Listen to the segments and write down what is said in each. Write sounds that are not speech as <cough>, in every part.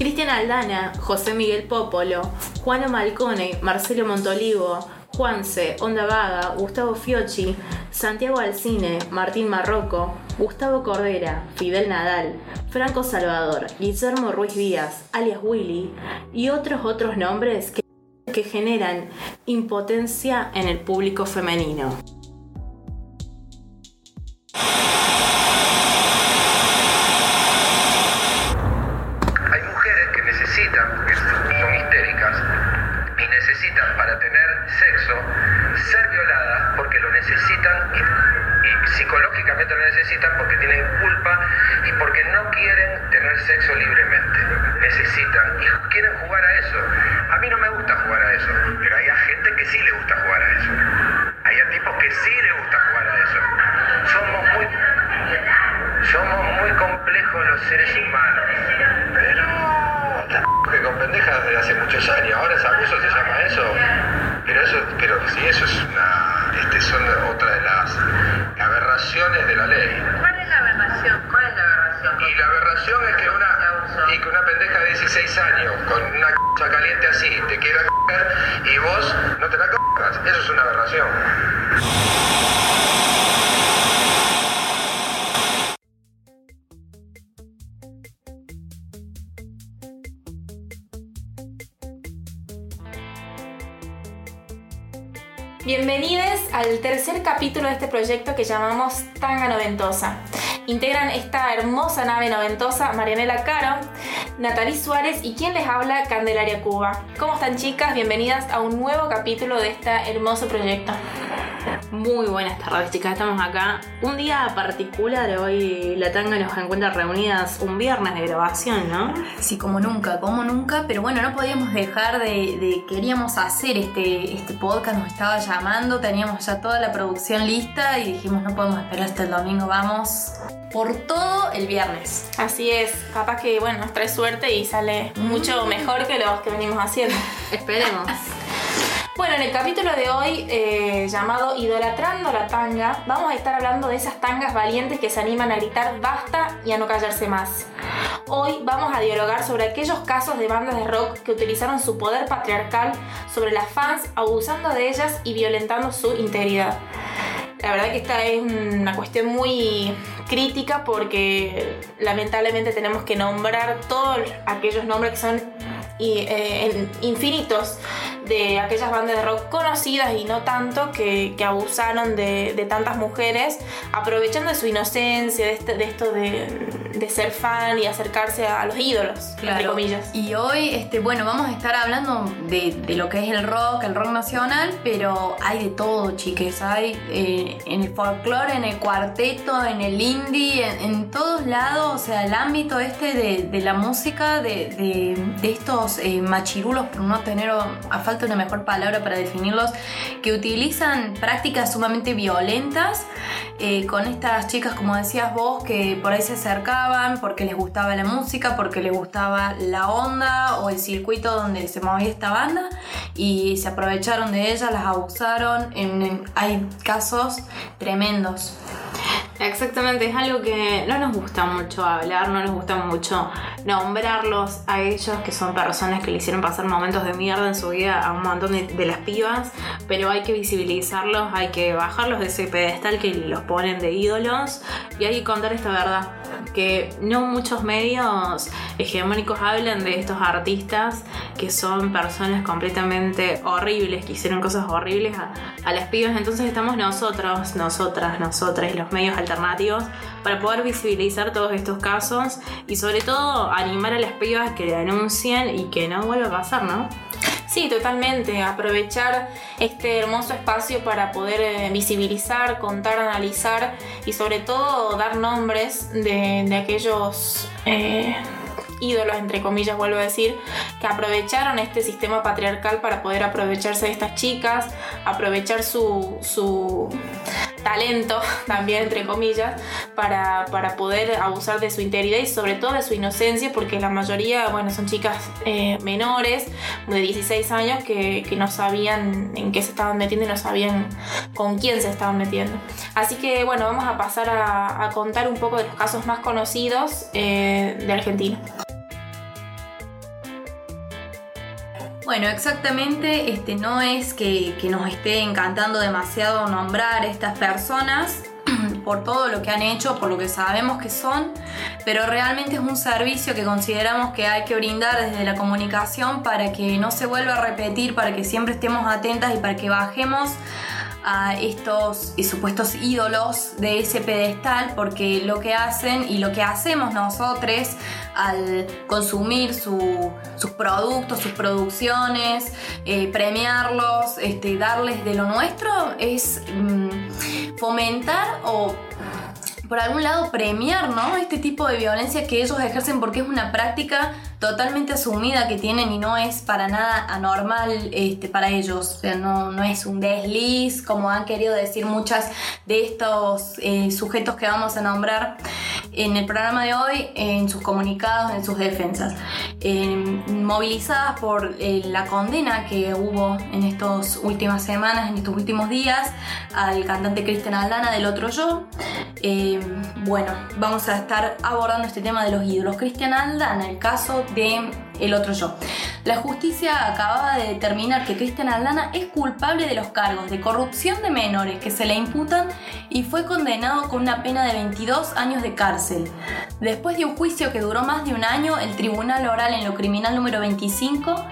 Cristian Aldana, José Miguel Popolo, Juano Malcone, Marcelo Montolivo, Juanse, Onda Vaga, Gustavo Fiocchi, Santiago Alcine, Martín Marroco, Gustavo Cordera, Fidel Nadal, Franco Salvador, Guillermo Ruiz Díaz, alias Willy, y otros otros nombres que, que generan impotencia en el público femenino. Bienvenidos al tercer capítulo de este proyecto que llamamos Tanga Noventosa. Integran esta hermosa nave noventosa Marianela Caro, Natalie Suárez y quien les habla Candelaria Cuba. ¿Cómo están chicas? Bienvenidas a un nuevo capítulo de este hermoso proyecto. Muy buenas tardes chicas, estamos acá. Un día particular, hoy la tanga nos encuentra reunidas un viernes de grabación, ¿no? Sí, como nunca, como nunca, pero bueno, no podíamos dejar de, de- queríamos hacer este, este podcast, nos estaba llamando, teníamos ya toda la producción lista y dijimos no podemos esperar hasta el domingo, vamos por todo el viernes. Así es, capaz que bueno, nos trae suerte y sale mucho mejor que los que venimos haciendo. <laughs> Esperemos. Bueno, en el capítulo de hoy, eh, llamado Idolatrando la tanga, vamos a estar hablando de esas tangas valientes que se animan a gritar basta y a no callarse más. Hoy vamos a dialogar sobre aquellos casos de bandas de rock que utilizaron su poder patriarcal sobre las fans, abusando de ellas y violentando su integridad. La verdad que esta es una cuestión muy crítica porque lamentablemente tenemos que nombrar todos aquellos nombres que son eh, infinitos de aquellas bandas de rock conocidas y no tanto que, que abusaron de, de tantas mujeres, aprovechando de su inocencia, de, este- de esto de, de ser fan y acercarse a los ídolos, entre comillas. Y hoy, este, bueno, vamos a estar hablando de, de lo que es el rock, el rock nacional, pero hay de todo, chiques. Hay eh, en el folclore, en el cuarteto, en el indie, en, en todos lados, o sea, el ámbito este de, de la música, de, estos eh, machirulos, por no tener a falta una mejor palabra para definirlos, que utilizan prácticas sumamente violentas eh, con estas chicas, como decías vos, que por ahí se acercaban porque les gustaba la música, porque les gustaba la onda o el circuito donde se movía esta banda y se aprovecharon de ellas, las abusaron. Hay casos tremendos. Exactamente, es algo que no nos gusta mucho hablar, no nos gusta mucho nombrarlos a ellos, que son personas que le hicieron pasar momentos de mierda en su vida a un montón de, las pibas, pero hay que visibilizarlos, hay que bajarlos de ese pedestal que los ponen de ídolos y hay que contar esta verdad, que no muchos medios hegemónicos hablan de estos artistas que son personas completamente horribles, que hicieron cosas horribles a, las pibas, entonces estamos nosotros, nosotras, nosotras y los medios alternativos para poder visibilizar todos estos casos y sobre todo animar a las pibas que denuncien y que no vuelva a pasar, ¿no? Sí, totalmente. Aprovechar este hermoso espacio para poder eh, visibilizar, contar, analizar y sobre todo dar nombres de, de aquellos eh, ídolos, entre comillas, vuelvo a decir, que aprovecharon este sistema patriarcal para poder aprovecharse de estas chicas, aprovechar su, su talento <laughs> también, entre comillas, para, para poder abusar de su integridad y sobre todo de su inocencia, porque la mayoría, bueno, son chicas eh, menores de 16 años que, que no sabían en qué se estaban metiendo y no sabían con quién se estaban metiendo. Así que, bueno, vamos a pasar a, contar un poco de los casos más conocidos eh, de Argentina. Bueno, exactamente, este, no es que, que nos esté encantando demasiado nombrar estas personas <clears throat> por todo lo que han hecho, por lo que sabemos que son, pero realmente es un servicio que consideramos que hay que brindar desde la comunicación para que no se vuelva a repetir, para que siempre estemos atentas y para que bajemos a estos supuestos ídolos de ese pedestal porque lo que hacen y lo que hacemos nosotros al consumir su- sus productos, sus producciones, eh, premiarlos, este, darles de lo nuestro es mm, fomentar o por algún lado premiar ¿no? este tipo de violencia que ellos ejercen porque es una práctica totalmente asumida que tienen y no es para nada anormal este, para ellos. O sea, no, no es un desliz, como han querido decir muchas de estos eh, sujetos que vamos a nombrar en el programa de hoy, en sus comunicados, en sus defensas. Eh, movilizadas por eh, la condena que hubo en estas últimas semanas, en estos últimos días, al cantante Cristian Aldana del Otro Yo. Eh, bueno, vamos a estar abordando este tema de los ídolos. Cristian Aldana, el caso de El Otro Yo. La justicia acababa de determinar que Cristian Aldana es culpable de los cargos de corrupción de menores que se le imputan y fue condenado con una pena de 22 años de cárcel. Después de un juicio que duró más de un año, el Tribunal Oral en lo Criminal número 25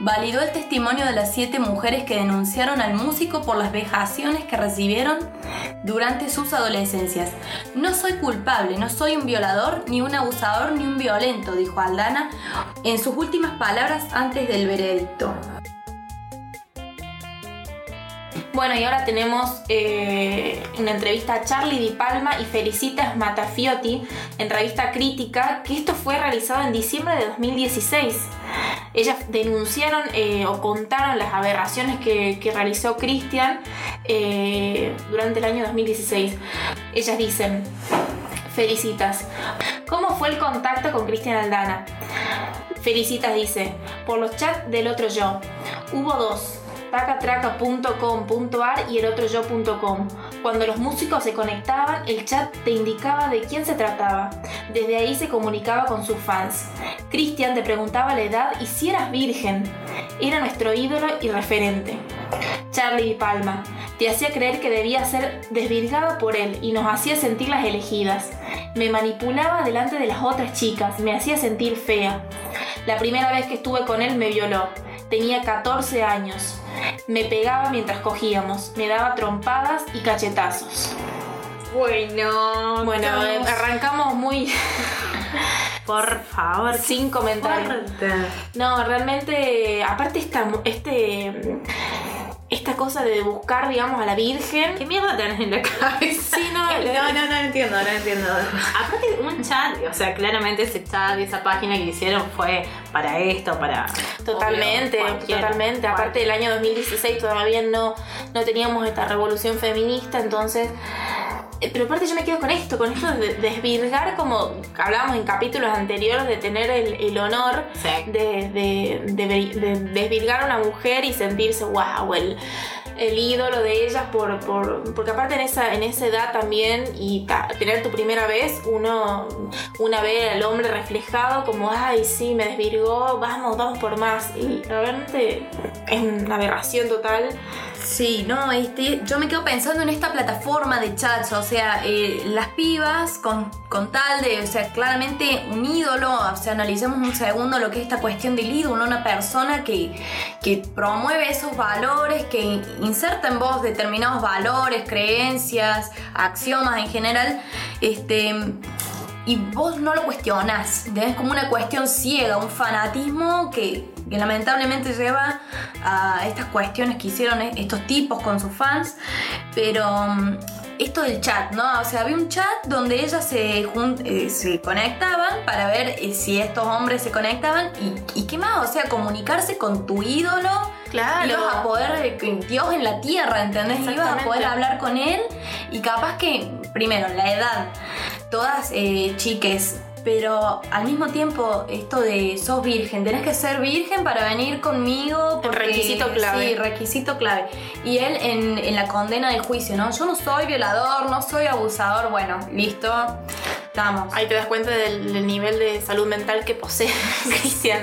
validó el testimonio de las siete mujeres que denunciaron al músico por las vejaciones que recibieron durante sus adolescencias. No soy culpable, no soy un violador, ni un abusador, ni un violento, dijo Aldana en sus últimas palabras antes del veredicto. Bueno, y ahora tenemos eh, una entrevista a Charlie Di Palma y Felicitas Matafiotti en revista Crítica, que esto fue realizado en diciembre de 2016. Ellas denunciaron eh, o contaron las aberraciones que, realizó Cristian eh, durante el año 2016. Ellas dicen, Felicitas, ¿cómo fue el contacto con Cristian Aldana? Felicitas dice, por los chats del otro yo. Hubo dos, tacatraca.com.ar y el otro yo.com. Cuando los músicos se conectaban, el chat te indicaba de quién se trataba. Desde ahí se comunicaba con sus fans. Cristian te preguntaba la edad y si eras virgen. Era nuestro ídolo y referente. Charlie Palma te hacía creer que debía ser desvirgado por él y nos hacía sentir las elegidas. Me manipulaba delante de las otras chicas, me hacía sentir fea. La primera vez que estuve con él me violó. Tenía 14 años. Me pegaba mientras cogíamos, me daba trompadas y cachetazos. Bueno, Bueno, eh, arrancamos muy <laughs> por favor, sin comentarios. fuerte. No, realmente, aparte esta, este, esta cosa de buscar, digamos, a la Virgen. ¿Qué mierda tenés en la cabeza? Sí, no, <laughs> no, no, entiendo, no entiendo. Aparte, un chat, o sea, claramente ese chat y esa página que hicieron fue para esto, para. Totalmente, obvio, cualquier- totalmente. Aparte del año 2016 todavía no, no teníamos esta revolución feminista, entonces... eh, Pero aparte yo me quedo con esto, con esto de desvirgar como hablábamos en capítulos anteriores de tener el, el honor Sí. de, de- de- de desvirgar a una mujer y sentirse wow, el, el ídolo de ellas por, por- porque aparte en esa, en esa edad también y ta, tener tu primera vez uno una ve al hombre reflejado como ay sí me desvirgó vamos vamos por más y realmente es una aberración total Sí, no, este, yo me quedo pensando en esta plataforma de chats, o sea, eh, las pibas con, con tal de, o sea, claramente un ídolo, o sea, analicemos un segundo lo que es esta cuestión del ídolo, una persona que, que promueve esos valores, que inserta en vos determinados valores, creencias, axiomas en general, este y vos no lo cuestionás, es como una cuestión ciega, un fanatismo que, que lamentablemente lleva a estas cuestiones que hicieron e- estos tipos con sus fans, pero mm, esto del chat, ¿no? O sea, había un chat donde ellas se, eh, se conectaban para ver eh, si estos hombres se conectaban y, y qué más, o sea, comunicarse con tu ídolo. Claro. Ibas a poder, eh, Dios en la tierra, ¿entendés? Ibas a poder hablar con él y capaz que, primero, la edad, todas eh, chiques, pero al mismo tiempo esto de sos virgen, tenés que ser virgen para venir conmigo. El requisito clave. Sí, requisito clave. Y él en, en la condena del juicio, ¿no? Yo no soy violador, no soy abusador, bueno, listo. Estamos. Ahí te das cuenta del, del nivel de salud mental que posee <laughs> Cristian.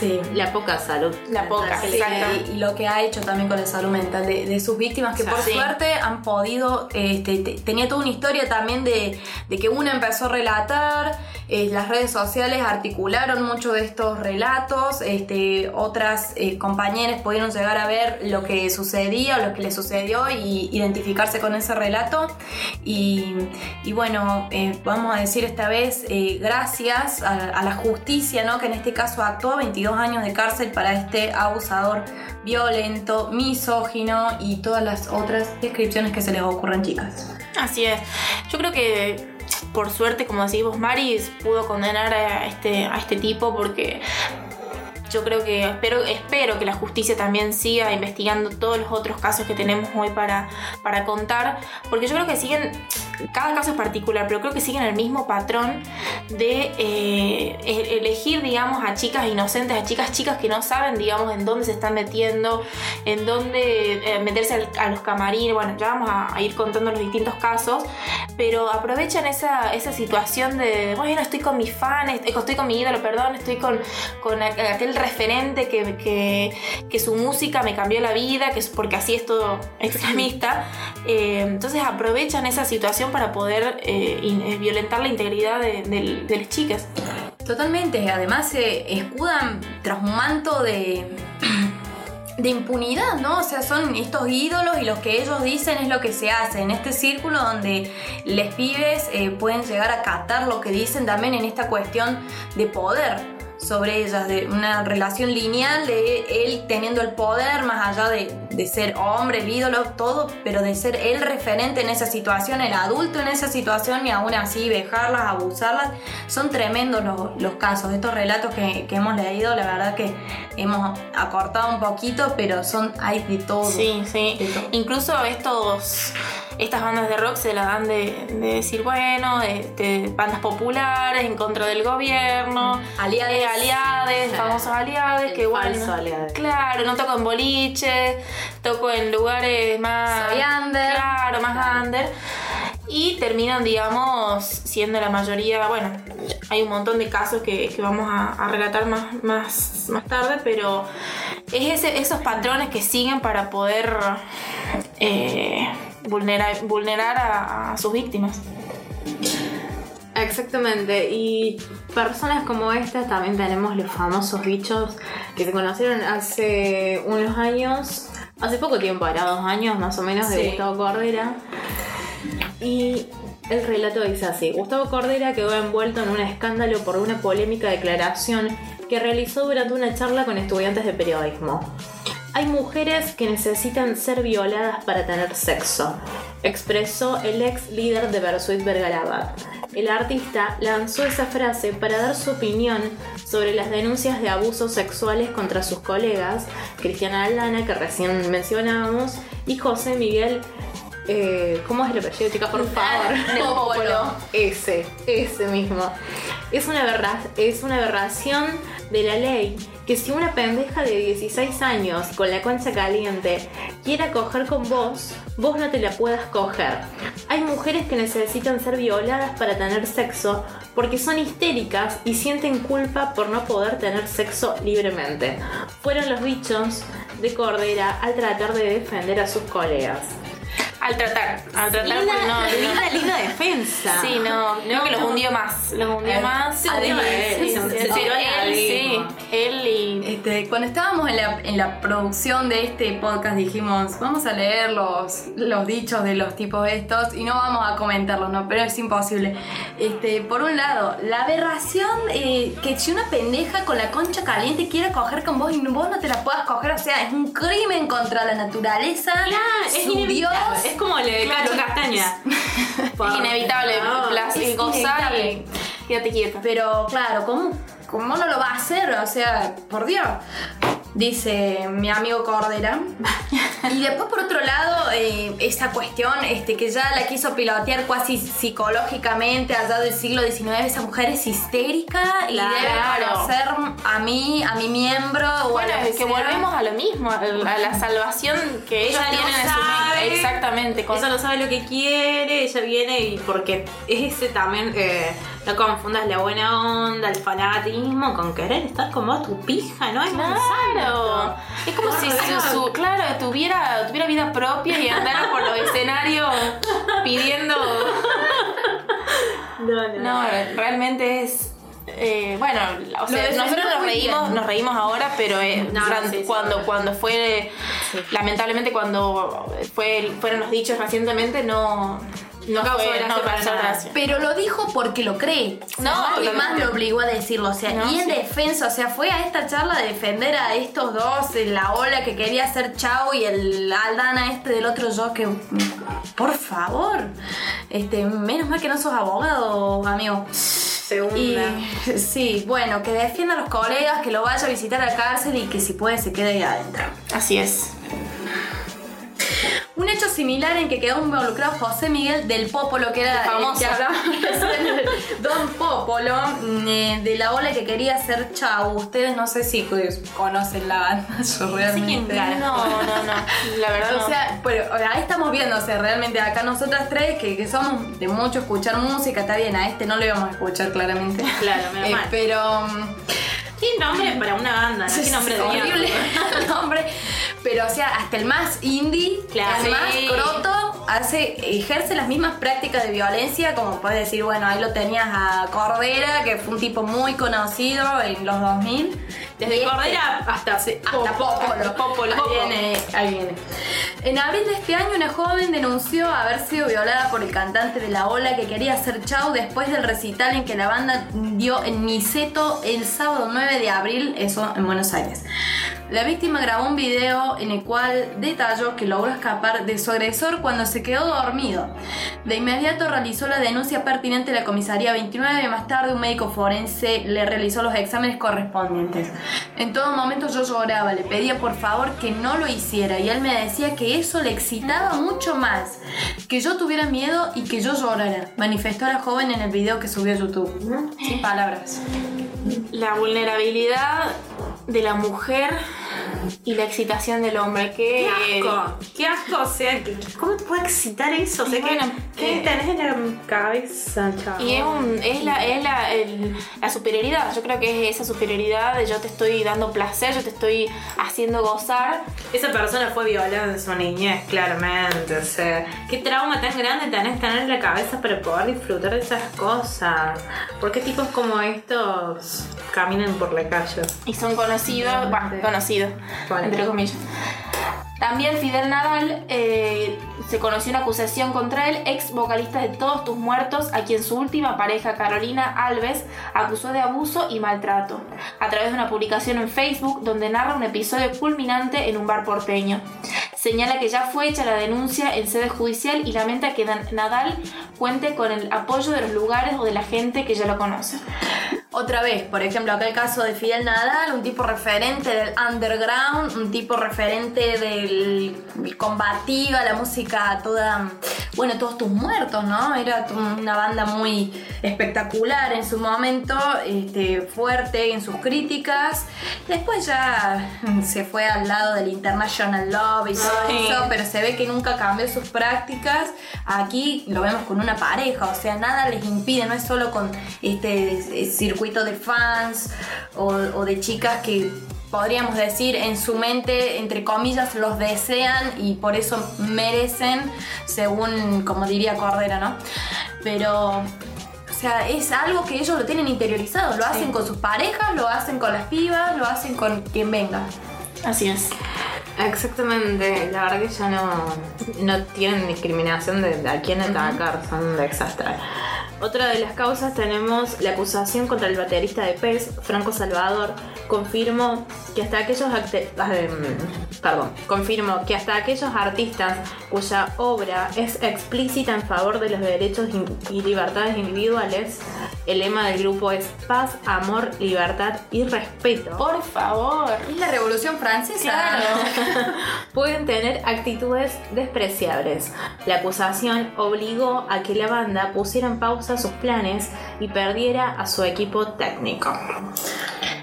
Sí. La poca salud. La poca. Sí, Exacto. y, y lo que ha hecho también con la salud mental de, de sus víctimas, que O sea, por sí. suerte han podido, este, te- tenía toda una historia también de, de que una empezó a relatar, eh, las redes sociales articularon mucho de estos relatos, este, otras eh, compañeras pudieron llegar a ver lo que sucedía o lo que le sucedió y identificarse con ese relato. Y, y bueno, eh, vamos a decir esta vez eh, gracias a, la justicia, ¿no? que en este caso actuó 22 años de cárcel para este abusador violento, misógino y todas las otras descripciones que se les ocurran, chicas. Así es. Yo creo que por suerte, como decís vos, Maris pudo condenar a este, a este tipo porque yo creo que espero, espero que la justicia también siga investigando todos los otros casos que tenemos hoy para, para contar, porque yo creo que siguen, cada caso es particular, pero creo que siguen el mismo patrón de eh, e- elegir, digamos, a chicas inocentes, a chicas chicas que no saben, digamos, en dónde se están metiendo, en dónde eh, meterse al- a los camarines, bueno, ya vamos a, a ir contando los distintos casos, pero aprovechan esa, esa situación de, bueno, estoy con mis fans, estoy con mi ídolo, perdón, estoy con, con aqu- aquel referente que, que, que su música me cambió la vida, que es porque así es todo extremista. <laughs> Eh, entonces aprovechan esa situación para poder eh, eh, violentar la integridad de las chicas. Totalmente, además se escudan tras un manto de, <clears throat> de impunidad, ¿no? O sea, son estos ídolos y lo que ellos dicen es lo que se hace en este círculo donde les pibes eh, pueden llegar a catar lo que dicen también en esta cuestión de poder sobre ellas, de una relación lineal de él teniendo el poder más allá de, de ser hombre, el ídolo, todo, pero de ser el referente en esa situación, el adulto en esa situación y aún así vejarlas, abusarlas. Son tremendos los, los casos, estos relatos que, que hemos leído, la verdad que hemos acortado un poquito, pero son, hay de todo. Sí, sí. De todo. Incluso estos, estas bandas de rock se la dan de, de decir, bueno, este, bandas populares en contra del gobierno, Aliades. eh, aliades, Sí. famosos aliades, El que bueno. falso aliade. Claro, no toco en boliche, toco en lugares más. Soy under. Claro, más under. Y terminan, digamos, siendo la mayoría, bueno, hay un montón de casos que, que vamos a, a relatar más, más, más tarde, pero es ese- esos patrones que siguen para poder eh, vulnerar, vulnerar a, a sus víctimas. Exactamente, y personas como estas también tenemos los famosos bichos que se conocieron hace unos años, hace poco tiempo, ahora dos años más o menos, de Sí. Gustavo Cordera. Y el relato dice así: Gustavo Cordera quedó envuelto en un escándalo por una polémica declaración que realizó durante una charla con estudiantes de periodismo. Hay mujeres que necesitan ser violadas para tener sexo, expresó el ex líder de Versuit Vergarabat. El artista lanzó esa frase para dar su opinión sobre las denuncias de abusos sexuales contra sus colegas, Cristiana Aldana, que recién mencionamos, y José Miguel. eh, ¿Cómo es el apellido, chicas? Por favor. Popolo. <laughs> Ese, ese mismo. Es una, aberra- es una aberración de la ley que si una pendeja de 16 años con la concha caliente quiera coger con vos, vos no te la puedas coger. Hay mujeres que necesitan ser violadas para tener sexo porque son histéricas y sienten culpa por no poder tener sexo libremente. Fueron los bichos de Cordera al tratar de defender a sus colegas. Al tratar, al tratar, Linda, porque no, no- linda, linda defensa. Sí, no, creo que los hundió más. Los hundió Eh, más. Sí, él, él, y. Este, cuando estábamos en la, en la producción de este podcast dijimos, vamos a leer los, los dichos de los tipos estos y no vamos a comentarlos, ¿no? Pero es imposible. Este, por un lado, la aberración eh, que si una pendeja con la concha caliente quiere coger con vos y vos no te la puedas coger, o sea, es un crimen contra la naturaleza. Claro, es su inevitable. Es como el de Claro. Cacho Castaña. <laughs> Es inevitable, favor. placer, es gozar y inevitable. quédate quieta. Pero claro, ¿cómo, ¿cómo no lo va a hacer? O sea, por Dios. Dice mi amigo Cordera. Y después, por otro lado, eh, esa cuestión este, que ya la quiso pilotear casi psicológicamente allá del siglo XIX, esa mujer es histérica y Claro. debe conocer a mí, a mi miembro. o a Bueno, lo es que volvemos a lo mismo, a la, a la salvación que Ella no tienen en sabe Exactamente. con- Ella no sabe lo que quiere, ella viene y porque es ese también, eh, no confundas la buena onda, el fanatismo con querer estar como tu pija, ¿no? Es Claro. Es como si su, su- claro, tuviera, tuviera vida propia y andara por los escenarios pidiendo. No, no. No, realmente es. eh, bueno, o sea, defendió nosotros nos reímos, nos reímos ahora, pero eh, No, sí, cuando, cuando fue, lamentablemente cuando fue, fueron los dichos recientemente, no, no, causó fue- gracia no para nada. gracia. Pero lo dijo porque lo cree. No, No, nadie totalmente. más lo obligó a decirlo. O sea, No, y en sí. defensa, o sea, fue a esta charla de defender a estos dos, eh, la ola que quería hacer Chao y el Aldana este del otro yo que. Por favor. Este, menos mal que no sos abogado, amigo. Segunda. Y sí, bueno, que defienda a los colegas, que lo vaya a visitar a la cárcel y que si puede se quede ahí adentro. Así es. Un hecho similar en que quedó involucrado José Miguel del Popolo, que era El famoso. que hablaba <laughs> Don Popolo, mm, eh, de la ola que quería hacer Chau. Ustedes no sé si conocen la banda, yo realmente. No, no, no. La verdad no. O sea, pero ahí estamos viendo, o sea, realmente acá nosotras tres, que, que somos de mucho escuchar música, está bien, a este no lo íbamos a escuchar claramente. Claro, menos Eh, pero. ¿Qué nombre para una banda? ¿no? ¿Qué nombre de horrible <laughs> nombre. Pero, o sea, hasta el más indie, Claro. el más croto, hace, ejerce las mismas prácticas de violencia, como puedes decir, bueno, ahí lo tenías a Cordera, que fue un tipo muy conocido en los 2000. Desde este- Cordera hasta, hasta Popolo. hasta Popolo. Ahí viene, ahí viene. En abril de este año, una joven denunció haber sido violada por el cantante de La Ola que quería hacer chau después del recital en que la banda dio en Niceto el sábado 9 de abril, eso en Buenos Aires. La víctima grabó un video en el cual detalló que logró escapar de su agresor cuando se quedó dormido. De inmediato realizó la denuncia pertinente a la comisaría 29 y más tarde un médico forense le realizó los exámenes correspondientes. En todo momento yo lloraba, le pedía por favor que no lo hiciera y él me decía que eso le excitaba mucho más, que yo tuviera miedo y que yo llorara, manifestó la joven en el video que subió a YouTube. Sin palabras. La vulnerabilidad de la mujer y la excitación del hombre. Que Qué asco, qué asco, o sea, ¿cómo te puede excitar eso? O sea, ¿qué- bueno, ¿qué, eh, tenés en la cabeza, chavo? Y es, un- es, la, es la, el- la superioridad. Yo creo que es esa superioridad de yo te estoy dando placer, yo te estoy haciendo gozar. Esa persona fue violada en su niñez, claramente. O sea, qué trauma tan grande tenés que tener en la cabeza para poder disfrutar de esas cosas. ¿Por qué tipos como estos caminan por la calle? Y son conocidos, bueno, conocidos, Entre comillas. También Fidel Nadal eh, se conoció una acusación contra él, ex vocalista de Todos Tus Muertos, a quien su última pareja, Carolina Alves, acusó de abuso y maltrato, a través de una publicación en Facebook donde narra un episodio culminante en un bar porteño. Señala que ya fue hecha la denuncia en sede judicial y lamenta que Nadal cuente con el apoyo de los lugares o de la gente que ya lo conoce. Otra vez, por ejemplo, acá el caso de Fidel Nadal, un tipo referente del underground, un tipo referente del del combativo, la música toda, bueno, todos tus muertos, ¿no? Era una banda muy espectacular en su momento, este, fuerte en sus críticas. Después ya se fue al lado del International Love y todo Sí. eso, pero se ve que nunca cambió sus prácticas. Aquí lo vemos con una pareja, o sea, nada les impide, no es solo con este circuito de fans o, o de chicas que podríamos decir en su mente, entre comillas, los desean y por eso merecen, según como diría Cordera, ¿no? Pero... O sea, es algo que ellos lo tienen interiorizado, lo hacen con sus parejas, lo hacen con las pibas, lo hacen con quien venga. Así es. Exactamente, la verdad que ya no, no tienen discriminación de, a quién atacar, son un desastre. Otra de las causas tenemos la acusación contra el baterista de PES, Franco Salvador, confirmó que hasta aquellos em, perdón, confirmó que hasta aquellos artistas cuya obra es explícita en favor de los derechos y libertades individuales, el lema del grupo es paz, amor, libertad y respeto Por favor. Es la Revolución Francesa. Claro. <laughs> pueden tener actitudes despreciables. La acusación obligó a que la banda pusiera en pausa sus planes y perdiera a su equipo técnico.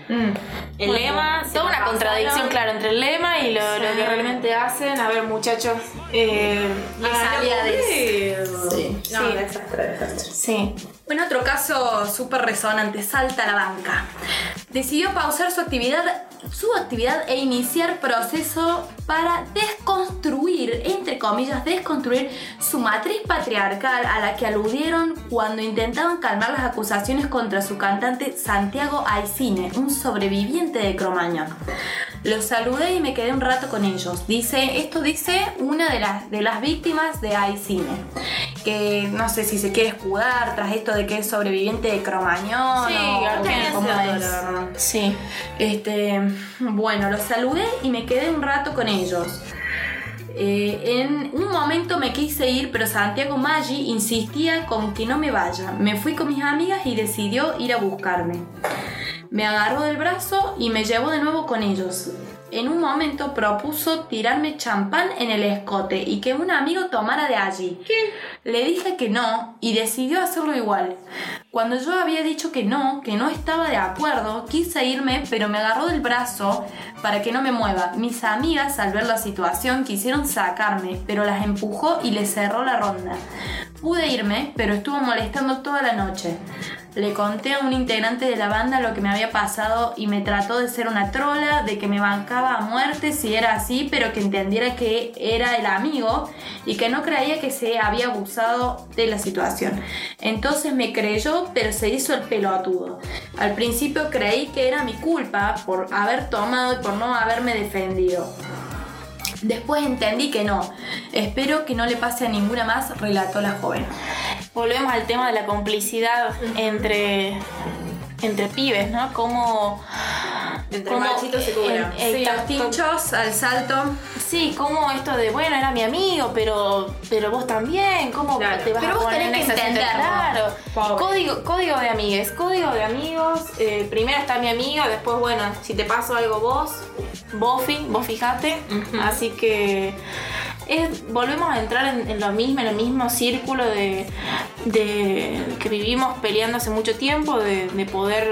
El Bueno, lema. Toda una pasaron. contradicción, claro, entre el lema y lo, que realmente hacen. A ver, muchachos. Eh, Y salía de... Sí. No, Sí. desastre, desastre. sí. Bueno, otro caso súper resonante, salta a la banca. Decidió pausar su actividad, su actividad e iniciar proceso para desconstruir, entre comillas, desconstruir su matriz patriarcal a la que aludieron cuando intentaban calmar las acusaciones contra su cantante Santiago Aicine, un sobreviviente de Cromañón. Los saludé y me quedé un rato con ellos. Dice, esto dice una de las, de las víctimas de Aicine, que no sé si se quiere escudar tras esto de que es sobreviviente de Cromañón. Sí, o- ¿a quién cómo se es. Sí. Este, bueno, los saludé y me quedé un rato con ellos. Eh, en un momento me quise ir, pero Santiago Maggi insistía con que no me vaya. Me fui con mis amigas y decidió ir a buscarme. Me agarró del brazo y me llevó de nuevo con ellos. En un momento propuso tirarme champán en el escote y que un amigo tomara de allí. Le dije que no y decidió hacerlo igual. Cuando yo había dicho que no, que no estaba de acuerdo, quise irme, pero me agarró del brazo para que no me mueva. Mis amigas, al ver la situación, quisieron sacarme, pero las empujó y les cerró la ronda. Pude irme, pero estuvo molestando toda la noche. Le conté a un integrante de la banda lo que me había pasado y me trató de ser una trola, de que me bancaba a muerte si era así, pero que entendiera que era el amigo y que no creía que se había abusado de la situación. Entonces me creyó, pero se hizo el pelotudo. Al principio creí que era mi culpa por haber tomado y por no haberme defendido. Después entendí que no. Espero que no le pase a ninguna más, relató la joven. Volvemos al tema de la complicidad entre, entre pibes, ¿no? Como. Entre machitos se cubren. en- Sí, los tinchos al salto. Sí, como esto de, bueno, era mi amigo, pero, pero vos también, ¿cómo Claro. te vas Pero a vos poner tenés en que. Claro. Código, código de amigues, código de amigos. eh, primero está mi amiga, después, bueno, si te pasó algo vos, vos, vos fijate. Así que es- volvemos a entrar en, lo mismo, en el mismo círculo de, que vivimos peleando hace mucho tiempo, de, de poder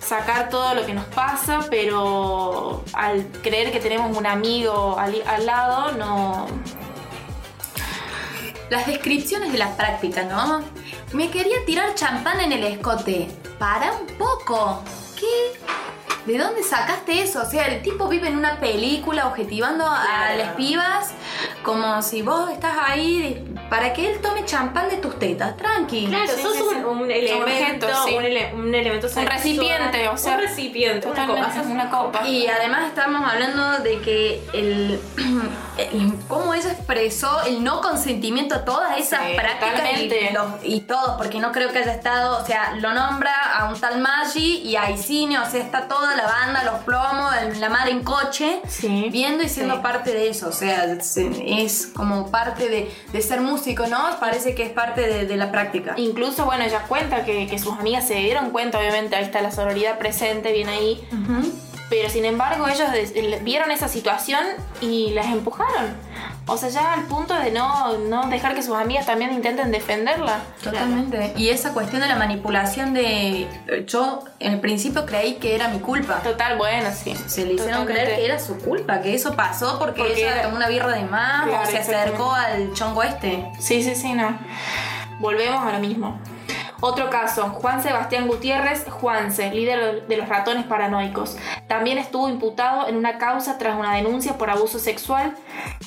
sacar todo lo que nos pasa, pero al creer que tenemos un amigo al, al lado, no... Las descripciones de la práctica, ¿no? Me quería tirar champán en el escote. Para un poco. ¿Qué? ¿De dónde sacaste eso? O sea, el tipo vive en una película objetivando a las pibas como si vos estás ahí para que él tome champán de tus tetas. Tranqui. Claro, Sí, sos sí, un, un elemento, sí. un, ele- un elemento sexual. recipiente, o sea, un recipiente, una copa. Y además estamos hablando de que el, <clears throat> el- cómo ella expresó el no consentimiento a todas esas Sí, prácticas y, los- y todos, porque no creo que haya estado, o sea, lo nombra a un tal Maggi y a Isine, o sea, está toda la banda, los plomos, la madre en coche, Sí, viendo y siendo sí. parte de eso, o sea, es, es como parte de, de ser músico, ¿no? Parece que es parte de, de la práctica. Incluso, bueno, ella cuenta que, que sus amigas se dieron cuenta, obviamente, ahí está la sororidad presente, bien ahí. Pero sin embargo, ellos vieron esa situación y las empujaron. O sea, ya al punto de no, no dejar que sus amigas también intenten defenderla. Totalmente. Y esa cuestión de la manipulación de... Yo en el principio creí que era mi culpa. Total, bueno, sí. Se le hicieron Totalmente. creer que era su culpa, que eso pasó porque, Porque ella tomó una birra de más Claro, o se acercó al chongo este. Sí, sí, sí, no. Volvemos a lo mismo. Otro caso, Juan Sebastián Gutiérrez, Juanse, líder de los ratones paranoicos. También estuvo imputado en una causa tras una denuncia por abuso sexual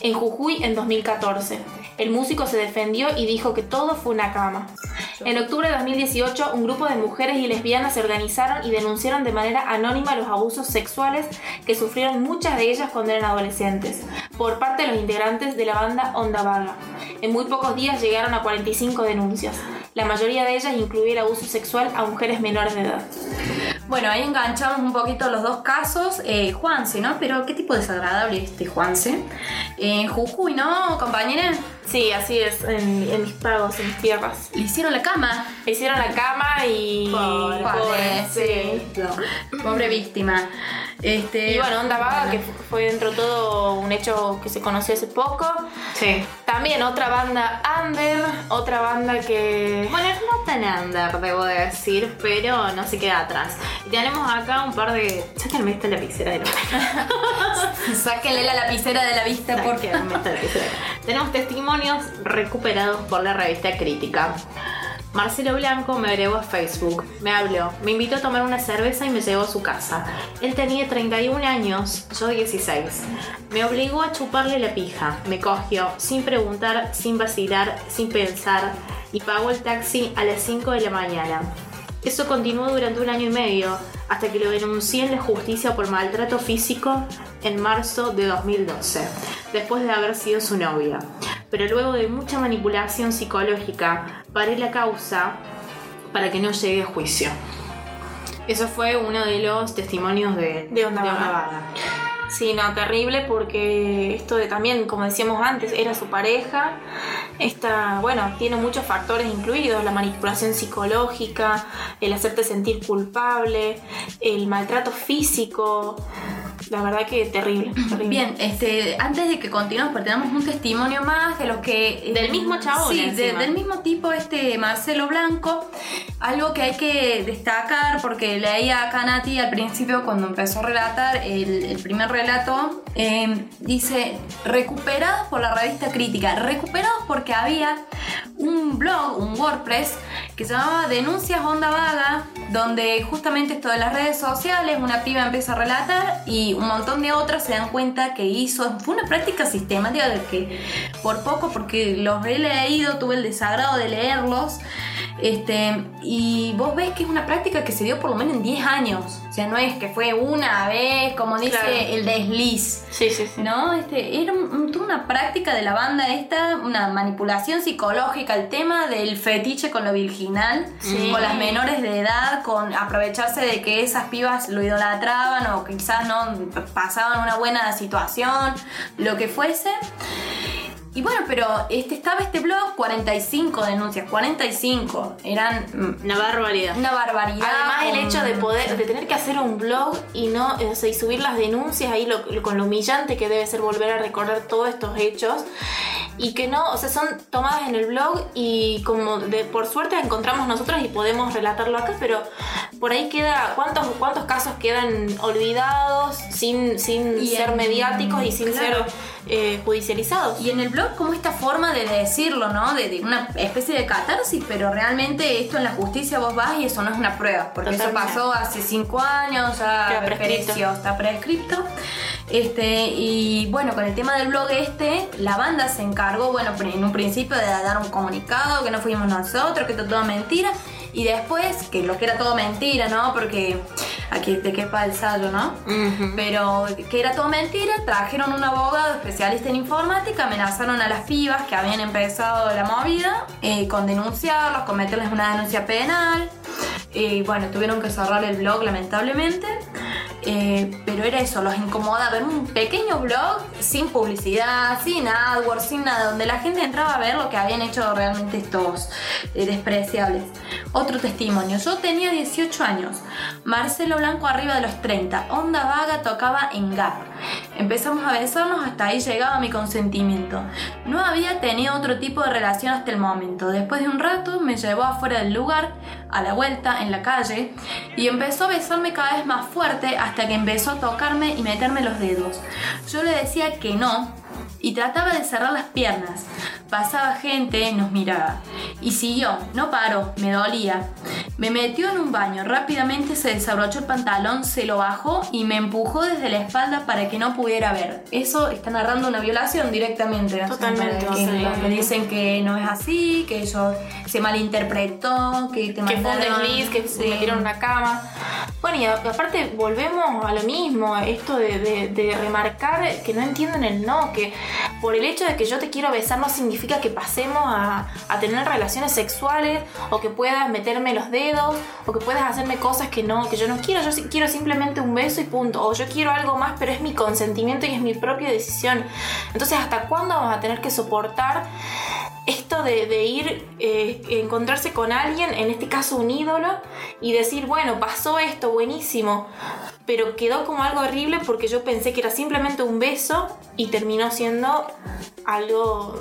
en Jujuy en 2014. El músico se defendió y dijo que todo fue una cama. En octubre de 2018, un grupo de mujeres y lesbianas se organizaron y denunciaron de manera anónima los abusos sexuales que sufrieron muchas de ellas cuando eran adolescentes, por parte de los integrantes de la banda Onda Vaga. En muy pocos días llegaron a 45 denuncias. La mayoría de ellas incluía el abuso sexual a mujeres menores de edad. Bueno, ahí enganchamos un poquito los dos casos. Eh, Juanse, ¿no? Pero qué tipo desagradable este Juanse. En Jujuy, ¿no, compañera? Sí, así es, en, en mis pagos, en mis tierras. Le hicieron la cama. Me hicieron la cama y... Pobre, Pobre, sí. Pobre víctima. Este, Y bueno, Onda Vaga, que fu- fue dentro de todo un hecho que se conoció hace poco. Sí. También otra banda under, otra banda que... Bueno, no tan under, debo de decir, pero no se queda atrás. Y tenemos acá un par de. Sáquenme esta lapicera de la <laughs> Sáquenle la lapicera de la vista porque. Sáquenme. Tenemos testimonios recuperados por la revista Crítica. Marcelo Blanco me agregó a Facebook, me habló, me invitó a tomar una cerveza y me llevó a su casa. Él tenía 31 años, yo 16. Me obligó a chuparle la pija, me cogió, sin preguntar, sin vacilar, sin pensar, y pagó el taxi a las 5 de la mañana. Eso continuó durante un año y medio, hasta que lo denuncié en la justicia por maltrato físico en marzo de 2012, después de haber sido su novia. Pero luego de mucha manipulación psicológica, paré la causa para que no llegue a juicio. Eso fue uno de los testimonios de, De Onda Vaga. Sí, no, terrible porque esto de también, como decíamos antes, era su pareja. Esta, bueno, tiene muchos factores incluidos, la manipulación psicológica, el hacerte sentir culpable, el maltrato físico. La verdad que terrible, <clears throat> terrible. Bien, este, antes de que continuemos, porque tenemos un testimonio más de los que. Del mismo chabón, Sí, de- del mismo tipo, este Marcelo Blanco. Algo que hay que destacar, porque leía acá Nati al principio cuando empezó a relatar el, el primer relato, eh, dice: recuperados por la revista Crítica. Recuperados porque había un blog, un WordPress, que se llamaba Denuncias Onda Vaga, donde justamente esto de las redes sociales, una piba empieza a relatar y un montón de otras se dan cuenta que hizo, fue una práctica sistemática de que por poco, porque los he leído, tuve el desagrado de leerlos, este, y vos ves que es una práctica que se dio por lo menos en 10 años, o sea, no es que fue una vez, como dice Claro. el desliz. Sí, sí, sí. ¿no? Este, era un- una práctica de la banda esta, una manipulación psicológica, el tema del fetiche con lo virginal, Sí. con las menores de edad, con aprovecharse de que esas pibas lo idolatraban o quizás no pasaban una buena situación, lo que fuese. Y bueno, pero este, estaba este blog, 45 denuncias, 45. Eran mm, Una barbaridad. una barbaridad. Además el hecho de poder, de tener que hacer un blog y no, o sea, y subir las denuncias ahí lo- lo- con lo humillante que debe ser volver a recordar todos estos hechos y que no, o sea, son tomadas en el blog y como de por suerte encontramos nosotros y podemos relatarlo acá, pero por ahí queda, ¿cuántos, cuántos casos quedan olvidados sin, sin Y ser en- mediáticos y sin claro. ser eh, judicializados? Y en el blog como esta forma de decirlo, ¿no? De, de una especie de catarsis, pero realmente esto en la justicia vos vas y eso no es una prueba, porque eso pasó hace cinco años, ya pereció, está prescripto. Este, y bueno, con el tema del blog este, la banda se encargó, bueno, en un principio de dar un comunicado, que no fuimos nosotros, que esto todo mentira, y después, que lo que era todo mentira, ¿no? Porque aquí te quepa el saldo, ¿no? Pero que era todo mentira, trajeron un abogado especialista en informática, amenazaron a las pibas que habían empezado la movida eh, con denunciarlos, con meterles una denuncia penal. Y bueno, tuvieron que cerrar el blog lamentablemente. Eh, pero era eso, los incomoda ver un pequeño blog sin publicidad, sin AdWords, sin nada, donde la gente entraba a ver lo que habían hecho realmente estos eh, despreciables. Otro testimonio, yo tenía 18 años, Marcelo Blanco arriba de los 30, Onda Vaga tocaba en Gap. Empezamos a besarnos, hasta ahí llegaba mi consentimiento. No había tenido otro tipo de relación hasta el momento. Después de un rato me llevó afuera del lugar, a la vuelta, en la calle, y empezó a besarme cada vez más fuerte hasta que empezó a tocarme y meterme los dedos. Yo le decía que no, y trataba de cerrar las piernas. Pasaba gente, nos miraba. Y siguió, no paró, me dolía. Me metió en un baño, rápidamente se desabrochó el pantalón, se lo bajó y me empujó desde la espalda para que no pudiera ver. Eso está narrando una violación directamente. o sea, Totalmente, que los que dicen que no es así, que eso se malinterpretó, que te que fue un mandaron- desliz, que se Sí. metieron en una cama. Bueno, y aparte volvemos a lo mismo, esto de, de- de remarcar que no entienden el no, que por el hecho de que yo te quiero besar no significa que pasemos a, a tener relaciones sexuales o que puedas meterme los dedos o que puedas hacerme cosas que no que yo no quiero. Yo quiero simplemente un beso y punto. O yo quiero algo más, pero es mi consentimiento y es mi propia decisión. Entonces, ¿hasta cuándo vamos a tener que soportar esto de, de ir, eh, encontrarse con alguien, en este caso un ídolo, y decir, bueno, pasó esto, buenísimo, pero quedó como algo horrible porque yo pensé que era simplemente un beso y terminó siendo algo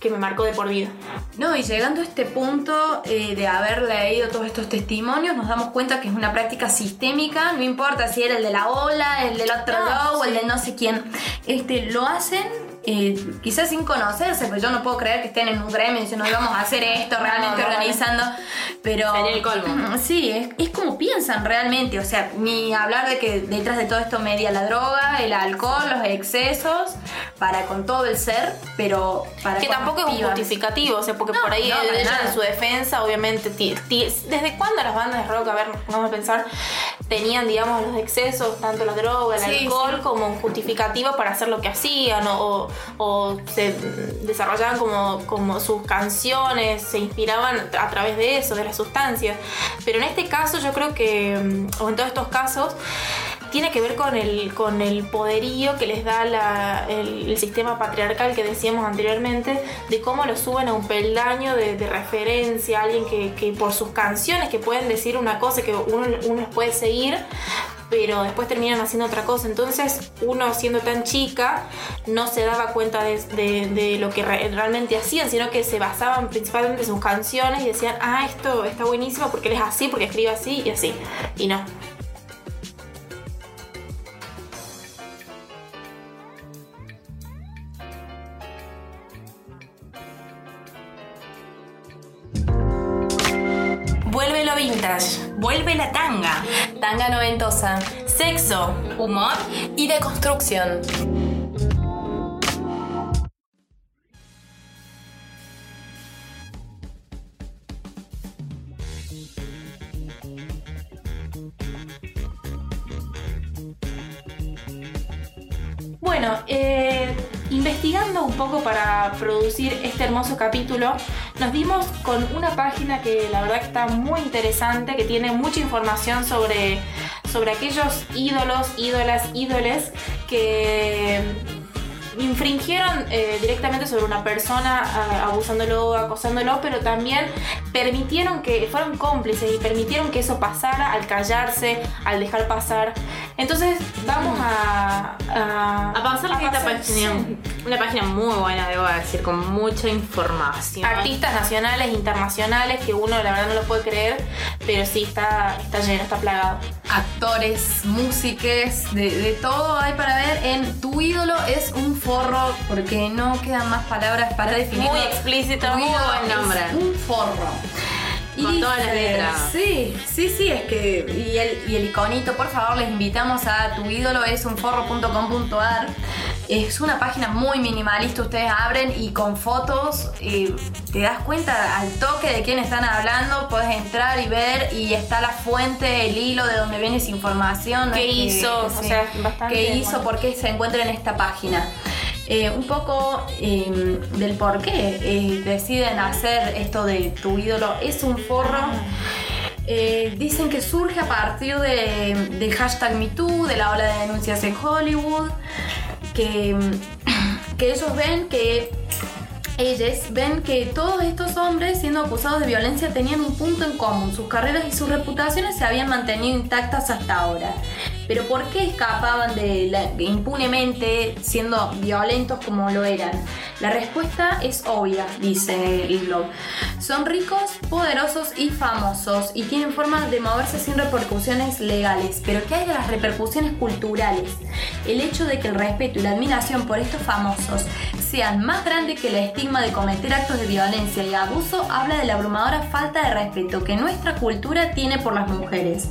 que me marcó de por vida. No, y llegando a este punto eh, de haber leído todos estos testimonios, nos damos cuenta que es una práctica sistémica, no importa si era el de la ola, el del otro No, o el de no sé quién, este, lo hacen eh, quizás sin conocerse, pues yo no puedo creer que estén en un gremio diciendo íbamos a hacer esto, realmente no, no. organizando, pero... Sería el colmo. Sí, es, es como piensan realmente, o sea, ni hablar de que detrás de todo esto media la droga, el alcohol, los excesos, para con todo el ser, pero para Que tampoco es un justificativo, o sea, porque No, por ahí ella en su defensa, obviamente, ¿desde cuándo las bandas de rock, a ver, vamos a pensar, tenían, digamos, los excesos, tanto la droga, el Sí, alcohol, sí. como un justificativo para hacer lo que hacían, o, o- o se desarrollaban como, como sus canciones, se inspiraban a través de eso, de las sustancias. Pero en este caso, yo creo que, o en todos estos casos, tiene que ver con el, con el poderío que les da el, sistema patriarcal que decíamos anteriormente, de cómo lo suben a un peldaño de, referencia, alguien que, que por sus canciones que pueden decir una cosa que uno, uno puede seguir, pero después terminan haciendo otra cosa. Entonces uno siendo tan chica no se daba cuenta de, de- lo que re- realmente hacían, sino que se basaban principalmente en sus canciones y decían, ah, esto está buenísimo porque él es así, porque escribe así y así. Y no. Vuelve lo vintage, Vuelve la tanga. tanga noventosa, Sexo, Humor. y deconstrucción. Bueno, eh, investigando un poco para producir este hermoso capítulo, nos dimos con una página que la verdad que está muy interesante, que tiene mucha información sobre, sobre aquellos ídolos, ídolas, ídoles que infringieron eh, directamente sobre una persona abusándolo, acosándolo, pero también permitieron que fueron cómplices y permitieron que eso pasara al callarse, al dejar pasar. Entonces vamos a, a, A pasar que esta pasar- página, sí. una página muy buena, debo decir, con mucha información. artistas nacionales, internacionales, que uno la verdad no lo puede creer, pero sí está, está lleno, está plagado. Actores, músiques, de, de todo hay para ver en Tu ídolo es un forro, porque no quedan más palabras para definirlo. Muy explícito, muy buen es nombre. un forro. Con todas las letras. Sí, sí, sí, es que. Y el, y el iconito, por favor, les invitamos a tu ídolo es un forro.com.ar. Es una página muy minimalista, ustedes abren y con fotos eh, te das cuenta al toque de quién están hablando, puedes entrar y ver y está la fuente, el hilo de donde viene esa información. ¿Qué es que- hizo? O sea, bastante ¿Qué hizo? bueno. ¿Por qué se encuentra en esta página? Eh, un poco eh, del por qué eh, deciden hacer esto de tu ídolo es un forro. Eh, dicen que surge a partir de, hashtag MeToo, de la ola de denuncias en Hollywood, que, <coughs> que ellos ven que ellos ven que todos estos hombres siendo acusados de violencia tenían un punto en común, sus carreras y sus reputaciones se habían mantenido intactas hasta ahora. Pero ¿por qué escapaban de impunemente siendo violentos como lo eran? La respuesta es obvia, dice blog. Son ricos, poderosos y famosos y tienen forma de moverse sin repercusiones legales. Pero ¿qué hay de las repercusiones culturales? El hecho de que el respeto y la admiración por estos famosos sean más grande que el estigma de cometer actos de violencia y abuso habla de la abrumadora falta de respeto que nuestra cultura tiene por las mujeres.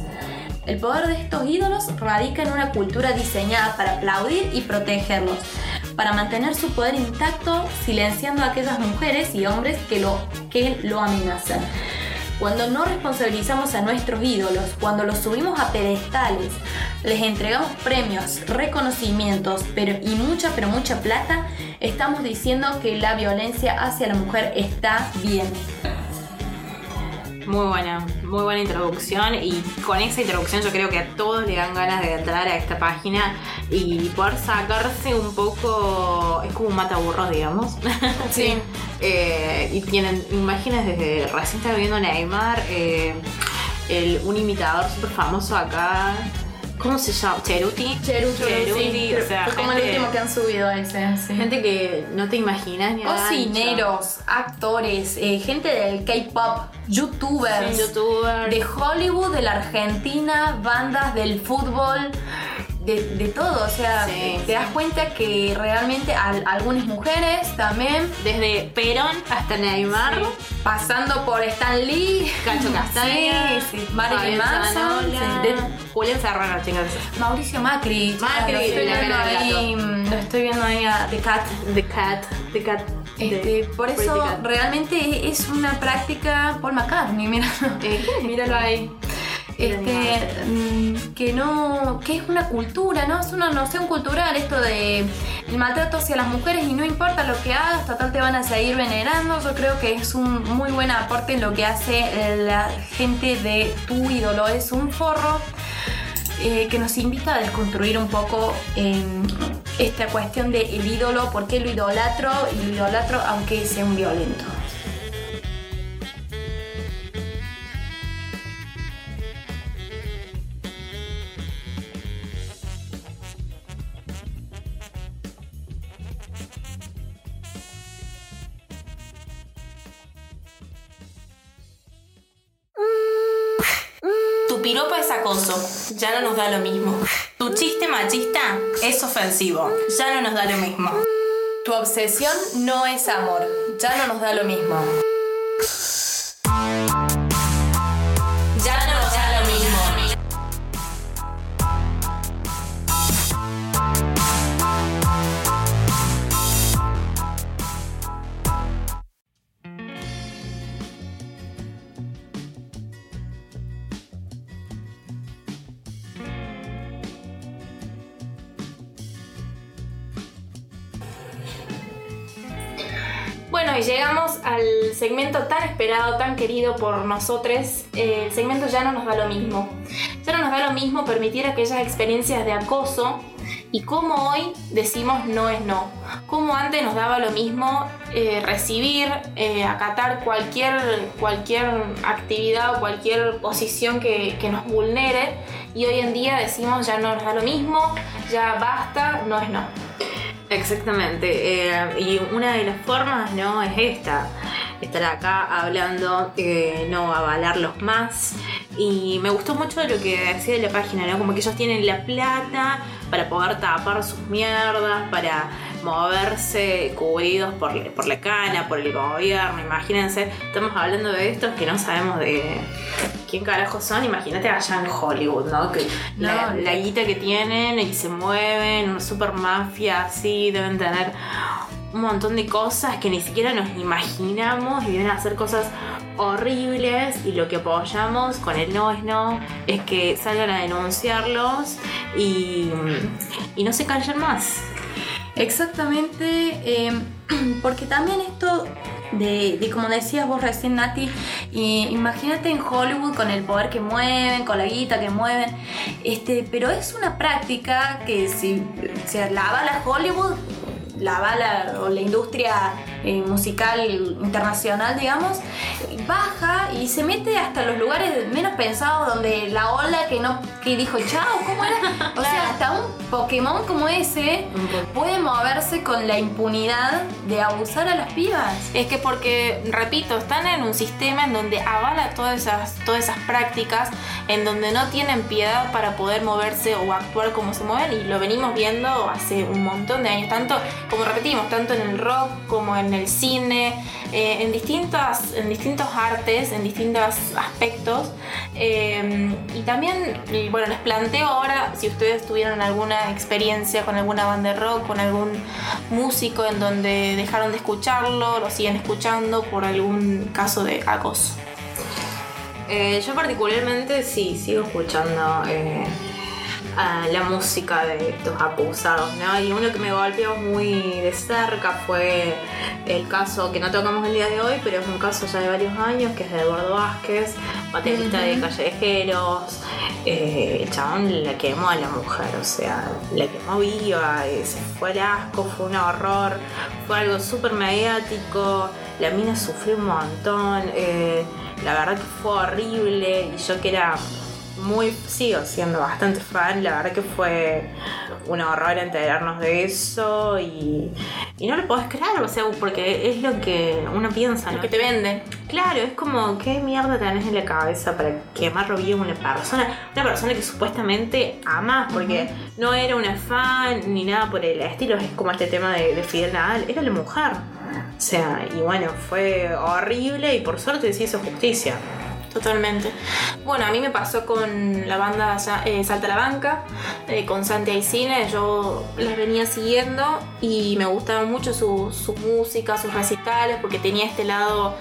El poder de estos ídolos radica en una cultura diseñada para aplaudir y protegerlos, para mantener su poder intacto, silenciando a aquellas mujeres y hombres que lo, que lo amenazan. Cuando no responsabilizamos a nuestros ídolos, cuando los subimos a pedestales, les entregamos premios, reconocimientos pero, y mucha, pero mucha plata, estamos diciendo que la violencia hacia la mujer está bien. Muy buena, muy buena introducción y con esa introducción yo creo que a todos le dan ganas de entrar a esta página y poder sacarse un poco, es como un mataburros digamos. <laughs> Sí. <laughs> Eh, y tienen imágenes desde recién está viendo Neymar, eh, el, un imitador súper famoso acá. ¿Cómo se llama? Cheruti. Cheruti, Cheruti, sí. o sea, Fue como el gente- último que han subido a ese. sí. Gente que no te imaginas ni a Cocineros, actores, eh, gente del K-pop, youtubers, Sí, youtubers. de Hollywood, de la Argentina, bandas del fútbol, de, de todo. O sea, Sí, te das cuenta que realmente al- algunas mujeres también, Desde Perón hasta Neymar. pasando por Stan Lee, Cacho Castaña, <laughs> sí, Marilyn Manson, Julián Serrano, chicas. Mauricio Macri. Macri, lo estoy viendo ahí, lo estoy viendo ahí a The Cat. The Cat, The Cat. Este, por eso realmente es una práctica Paul McCartney, míralo, Eh, ¿quién es <laughs> míralo ahí. Este, mm, que no, que es una cultura, ¿no? Es una noción cultural esto de el maltrato hacia las mujeres y no importa lo que hagas, total te van a seguir venerando. Yo creo que es un muy buen aporte lo que hace la gente de tu ídolo. Es un forro eh, que nos invita a desconstruir un poco eh, esta cuestión de el ídolo, por qué lo idolatro y lo idolatro aunque sea un violento. Ya no nos da lo mismo. Tu chiste machista es ofensivo, ya no nos da lo mismo. Tu obsesión no es amor, ya no nos da lo mismo. Y llegamos al segmento tan esperado, tan querido por nosotros. Eh, el segmento ya no nos da lo mismo. Ya no nos da lo mismo permitir aquellas experiencias de acoso y cómo hoy decimos no es no. Cómo antes nos daba lo mismo eh, recibir, eh, acatar cualquier, cualquier actividad o cualquier posición que, que nos vulnere y hoy en día decimos ya no nos da lo mismo, ya basta, no es no. Exactamente. eh, y una de las formas, ¿no? Es esta. Estar acá hablando, eh, no avalarlos más. Y me gustó mucho lo que decía de la página, ¿no? Como que ellos tienen la plata para poder tapar sus mierdas, para moverse cubridos por, por la cana, por el gobierno. Imagínense, estamos hablando de estos que no sabemos de quién carajo son. Imagínate allá en Hollywood, ¿no? Que la, No, la guita que tienen y se mueven, una super mafia así, deben tener un montón de cosas que ni siquiera nos imaginamos y a hacer cosas horribles y lo que apoyamos con el no es no es que salgan a denunciarlos y, y no se callen más. Exactamente, eh, <clears throat> porque también esto de, de, como decías vos recién Nati, y imagínate en Hollywood con el poder que mueven, con la guita que mueven, este, pero es una práctica que si se la avala Hollywood, la avala o la industria eh, musical internacional, digamos, baja y se mete hasta los lugares menos pensados donde la ola que no que dijo chao, ¿cómo era? <laughs> O sea, hasta un Pokémon como ese puede moverse con la impunidad de abusar a las pibas. Es que porque, repito, están en un sistema en donde avala todas esas, todas esas prácticas, en donde no tienen piedad para poder moverse o actuar como se mueven, y lo venimos viendo hace un montón de años, tanto, como repetimos, tanto en el rock como en el cine, eh, en, distintas, en distintos artes, en distintos aspectos. Eh, y también, bueno, les planteo ahora, si ustedes tuvieron alguna experiencia con alguna banda de rock, con algún músico en donde dejaron de escucharlo, lo siguen escuchando por algún caso de acoso. Eh, yo particularmente sí, sigo escuchando eh, a la música de estos acusados, ¿no? Y uno que me golpeó muy de cerca fue el caso que no tocamos el día de hoy, pero es un caso ya de varios años, que es de Eduardo Vázquez, baterista de Callejeros. Eh, el chabón la quemó a la mujer, o sea, la quemó viva, eh, se fue al asco, fue un horror, fue algo súper mediático, la mina sufrió un montón. eh, la verdad que fue horrible y yo que era muy, sigo siendo bastante fan. La verdad que fue un horror enterarnos de eso y, y no lo podés creer, o sea, porque es lo que uno piensa, Lo ¿no? que te venden. Claro, es como, ¿qué mierda tenés en la cabeza para quemarlo bien a una persona? Una persona que supuestamente amas, porque no era una fan ni nada por el estilo, es como este tema de, de Fidel Nadal, era la mujer. O sea, y bueno, fue horrible y por suerte se hizo justicia. Totalmente. Bueno, a mí me pasó con la banda eh, Salta la Banca, eh, con Santi y Cine. Yo las venía siguiendo y me gustaba mucho su, su música, sus recitales, porque tenía este lado.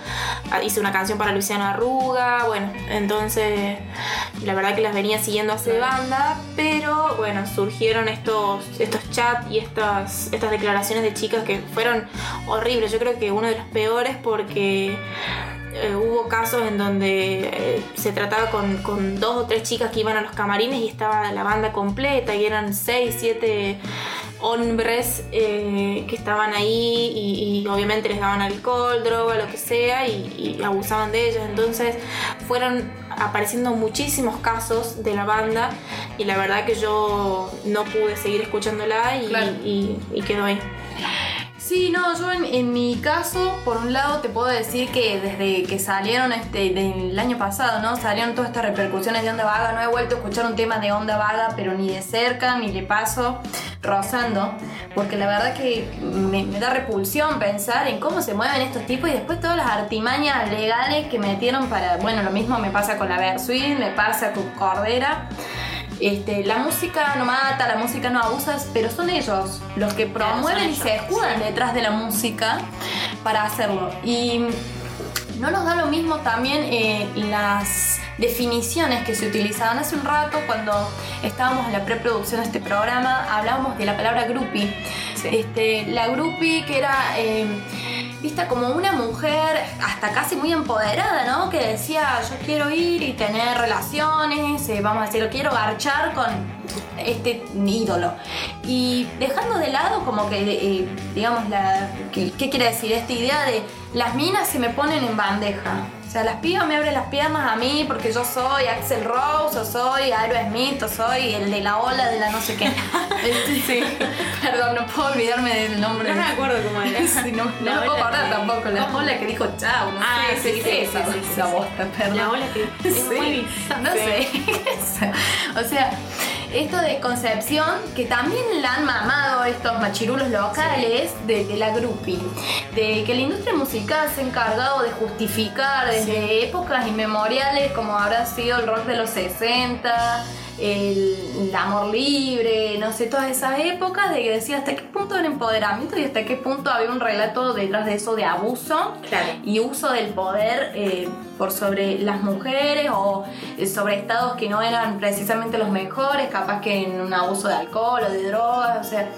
ah, Hice una canción para Luciano Arruga, bueno, entonces la verdad que las venía siguiendo hace banda, pero bueno, surgieron estos, estos chats y estas, estas declaraciones de chicas que fueron horribles. Yo creo que uno de los peores porque eh, hubo casos en donde eh, se trataba con, con dos o tres chicas que iban a los camarines y estaba la banda completa y eran seis, siete hombres eh, que estaban ahí y, y obviamente les daban alcohol, droga, lo que sea y, y abusaban de ellos. Entonces fueron apareciendo muchísimos casos de la banda y la verdad que yo no pude seguir escuchándola y, Claro. y- y quedó ahí. Sí, no, yo en, mi caso, por un lado te puedo decir que desde que salieron este del año pasado, ¿no? Salieron todas estas repercusiones de Onda Vaga, no he vuelto a escuchar un tema de Onda Vaga, pero ni de cerca, ni de paso, rozando, porque la verdad que me, me da repulsión pensar en cómo se mueven estos tipos y después todas las artimañas legales que metieron para, bueno, lo mismo me pasa con la Versuit, me pasa con Cordera. Este, la música no mata, la música no abusa, pero son ellos los que promueven y se escudan detrás de la música para hacerlo. Y no nos da lo mismo también eh, las definiciones que se utilizaban hace un rato cuando estábamos en la preproducción de este programa, hablábamos de la palabra groupie. Este, la groupie que era eh, vista como una mujer hasta casi muy empoderada, ¿no? Que decía, yo quiero ir y tener relaciones, eh, vamos a decirlo, quiero garchar con este ídolo. Y dejando de lado como que, eh, digamos, la, ¿qué, qué quiere decir? Esta idea de las minas se me ponen en bandeja. O sea, las pibas me abren las piernas a mí porque yo soy Axel Rose, o soy Aerosmith, o soy el de la ola de la no sé qué. <laughs> Este, sí. Perdón, no puedo olvidarme del nombre. No me acuerdo cómo era. <laughs> Sí, no, no La me puedo acordar tampoco. La ola que dijo chao. No Ah, sé, sí, sí, sí, esa, sí, sí. bosta, perdón. La ola que <laughs> es muy. No sé. o sea, esto de Concepción, que también la han mamado estos machirulos locales de, de la grupi, de que la industria musical se ha encargado de justificar desde épocas inmemoriales, como habrá sido el rock de los 60. El, el amor libre, no sé, todas esas épocas de que decía hasta qué punto era empoderamiento y hasta qué punto había un relato detrás de eso de abuso Claro. y uso del poder eh, por sobre las mujeres o eh, sobre estados que no eran precisamente los mejores, capaz que en un abuso de alcohol o de drogas, o sea,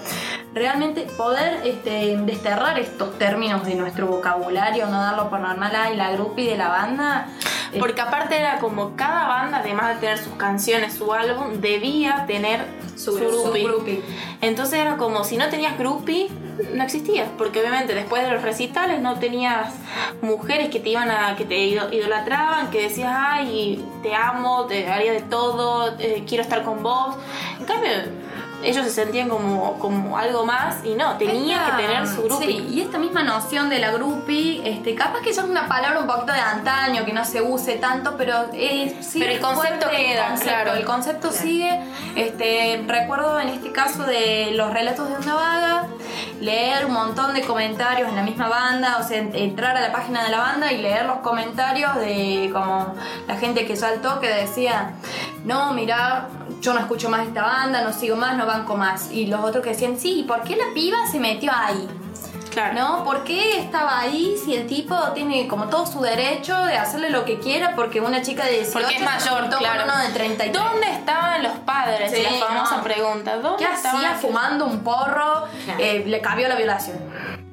realmente poder este, desterrar estos términos de nuestro vocabulario, no darlo por normal, ay, la grupi de la banda. eh, Porque aparte era como cada banda, además de tener sus canciones, su álbum, debía tener su, groupie. Entonces era como si no tenías groupie, no existías. Porque obviamente después de los recitales no tenías mujeres que te iban a, que te ido- idolatraban, que decías, ay, te amo, te haría de todo, eh, quiero estar con vos. En cambio, ellos se sentían como, como algo más y no, tenía Esta- que tener su groupie. Sí, y esta misma noción de la groupie, este, capaz que ya es una palabra un poquito de antaño, que no se use tanto, pero eh, sigue Pero el concepto fuerte queda, el concepto, claro. El concepto sigue. Este, recuerdo en este caso de los relatos de Onda Vaga, leer un montón de comentarios en la misma banda, o sea, en- entrar a la página de la banda y leer los comentarios de como la gente que saltó que decía, no, mira, yo no escucho más esta banda, no sigo más, no banco más. Y los otros que decían, sí, ¿y por qué la piba se metió ahí? Claro. ¿No? ¿Por qué estaba ahí si el tipo tiene como todo su derecho de hacerle lo que quiera porque una chica de 18 Porque es mayor, claro. uno de 33? ¿Dónde estaban los padres? Sí, la famosa no. pregunta. ¿Dónde ¿Qué hacía fumando un porro? Claro. Eh, le cabió la violación.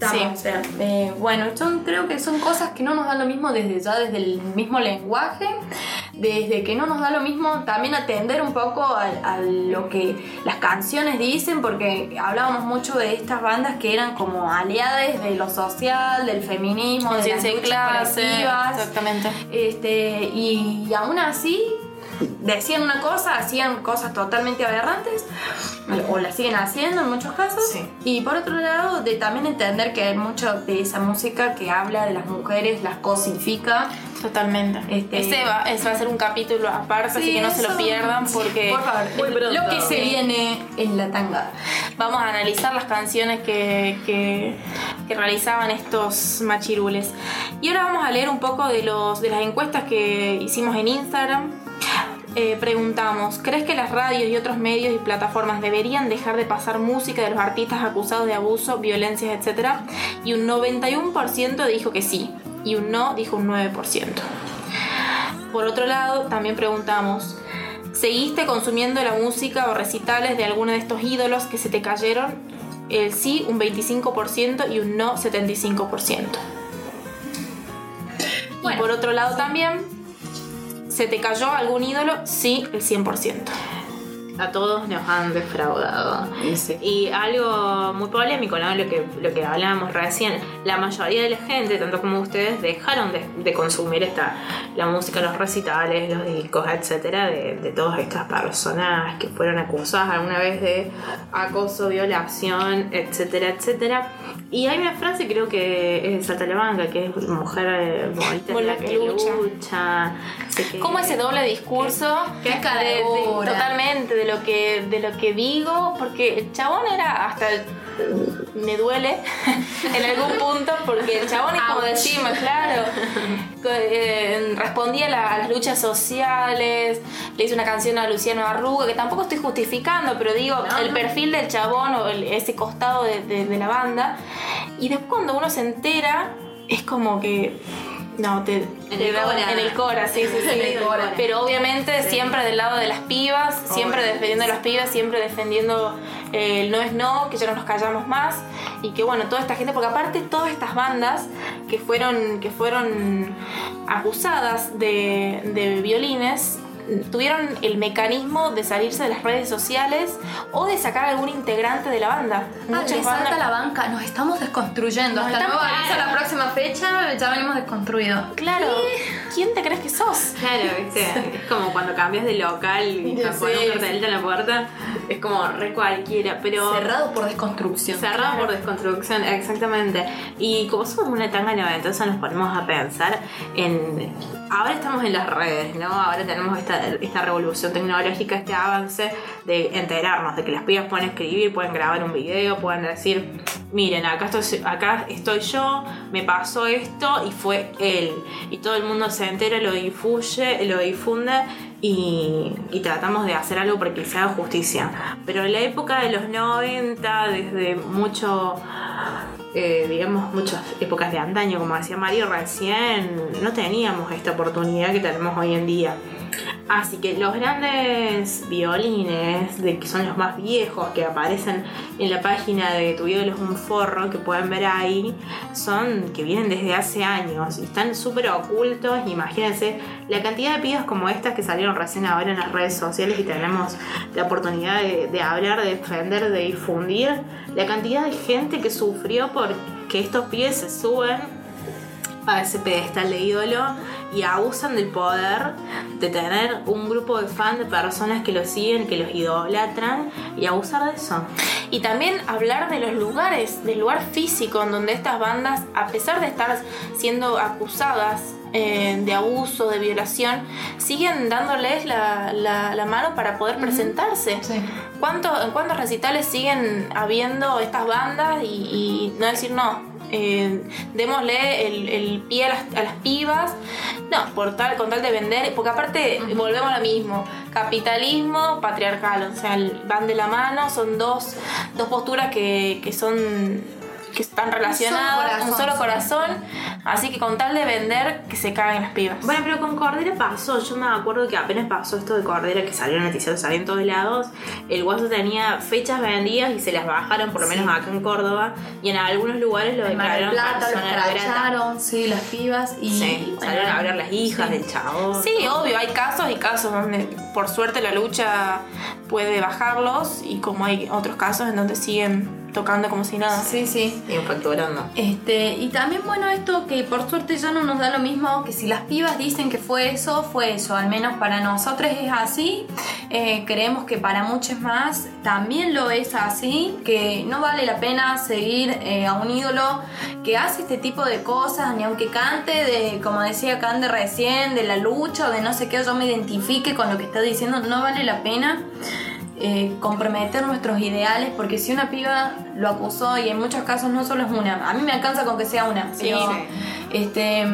Sí. O sea, eh, bueno, son, creo que son cosas que no nos dan lo mismo desde ya, desde el mismo lenguaje, desde que no nos da lo mismo también atender un poco a, a lo que las canciones dicen, porque hablábamos mucho de estas bandas que eran como aliadas de lo social, del feminismo, de las luchas clase. colectivas. Exactamente. Este, y aún así decían una cosa, hacían cosas totalmente aberrantes, o la siguen haciendo en muchos casos. Sí. Y por otro lado, de también entender que hay mucho de esa música que habla de las mujeres, las cosifica. Totalmente. Este- Ese va, va a ser un capítulo aparte, así Sí, que no se lo pierdan porque Por favor, lo que se viene en la tanga. vamos a analizar las canciones que, que, que realizaban estos machirules. Y ahora vamos a leer un poco de, los, de las encuestas que hicimos en Instagram. Eh, preguntamos, ¿crees que las radios y otros medios y plataformas deberían dejar de pasar música de los artistas acusados de abuso, violencias, etcétera? Y un 91% dijo que sí, y un no dijo un 9%. Por otro lado, también preguntamos, ¿seguiste consumiendo la música o recitales de alguno de estos ídolos que se te cayeron? El sí, un 25% y un no, 75%. y por otro lado también, ¿se te cayó algún ídolo? Sí, el 100%. A todos nos han defraudado. Y algo muy polémico, ¿no? Lo que, lo que hablábamos recién. La mayoría de la gente, tanto como ustedes, dejaron de, de consumir esta, la música, los recitales, los discos, etcétera, de, de todas estas personas que fueron acusadas alguna vez de acoso, violación, etcétera, etcétera. Y hay una frase, creo que es de Salta la Banca, que es mujer eh, bonita es la que lucha. lucha. Que- Como ese doble discurso Qué de- de- caradura. totalmente de lo que de lo que digo porque el chabón era hasta me duele <laughs> en algún punto porque el chabón es como decimos claro. Eh, respondía a, la- a las luchas sociales le hizo una canción a Luciano Arruga que tampoco estoy justificando pero digo el perfil del chabón o el- ese costado de, de- de la banda. Y después cuando uno se entera es como que no, te, En el cora. en el cora, sí, sí, sí. En el cora. Pero obviamente siempre del lado de las pibas, siempre defendiendo a las pibas, siempre defendiendo eh, el no es no, que ya no nos callamos más. Y que bueno, toda esta gente, porque aparte todas estas bandas que fueron, que fueron acusadas de, de violines, tuvieron el mecanismo de salirse de las redes sociales o de sacar a algún integrante de la banda. Ah, Muchas le salta la banca, nos estamos desconstruyendo. Nos Hasta estamos- nuevo aviso, la próxima fecha ya venimos desconstruidos. Claro, ¿quién te crees que sos? Claro, ¿viste? es como cuando cambias de local y te sé. un cartelito en la puerta, es como re cualquiera, pero Cerrado por desconstrucción. cerrado por desconstrucción, exactamente. Y como somos una tanga noventosa, nos ponemos a pensar en. Ahora estamos en las redes, ¿no? Ahora tenemos esta, esta revolución tecnológica, este avance de enterarnos de que las pibas pueden escribir, pueden grabar un video, pueden decir, miren, acá estoy, acá estoy yo, me pasó esto y fue él. Y todo el mundo se entera, lo difuye, lo difunde y, y tratamos de hacer algo para que se haga justicia. Pero en la época de los 90, desde mucho, eh, digamos, muchas épocas de antaño, como decía Mario recién, no teníamos esta oportunidad que tenemos hoy en día. Así que los grandes violines, de que son los más viejos, que aparecen en la página de Tu ídolo es un forro, que pueden ver ahí, son que vienen desde hace años y están súper ocultos. Imagínense la cantidad de pibas como estas que salieron recién ahora en las redes sociales y tenemos la oportunidad de, hablar, de defender, de difundir. La cantidad de gente que sufrió porque estos pibes se suben a ese pedestal de ídolo y abusan del poder de tener un grupo de fans de personas que los siguen, que los idolatran y abusar de eso. Y también hablar de los lugares, del lugar físico en donde estas bandas, a pesar de estar siendo acusadas eh, de abuso, de violación, siguen dándoles la, la- la mano para poder presentarse. Sí. ¿Cuánto- ¿En cuántos recitales siguen habiendo estas bandas y, y no decir no? Eh, démosle el, el pie a las, a las pibas, no, por tal, con tal de vender, porque aparte volvemos a lo mismo, capitalismo, patriarcal, o sea, el- van de la mano, son dos, dos posturas que, que son que están relacionadas, un solo, corazón, corazón, así que con tal de vender, que se caguen las pibas. Bueno, pero con Cordera pasó, yo me acuerdo que apenas pasó esto de Cordera, que salió en noticiero, salió en todos lados, el guaso tenía fechas vendidas y se las bajaron, por lo menos acá en Córdoba, y en algunos lugares lo declararon Plata, cracharon, sí, las pibas y. Sí, bueno, salieron a hablar las hijas sí. del chabón. Sí, obvio, hay casos y casos donde por suerte la lucha puede bajarlos y como hay otros casos en donde siguen tocando como si nada. Sí, sí. Y facturando. Este, y también, bueno, esto que por suerte ya no nos da lo mismo, que si las pibas dicen que fue eso, fue eso. Al menos para nosotros es así. Eh, creemos que para muchos más también lo es así, que no vale la pena seguir eh, a un ídolo que hace este tipo de cosas, ni aunque cante de, como decía Cande recién, de la lucha o de no sé qué, yo me identifique con lo que está diciendo, no vale la pena. Eh, comprometer nuestros ideales porque si una piba lo acusó y en muchos casos no solo es una a mí me alcanza con que sea una Sí, pero sí. este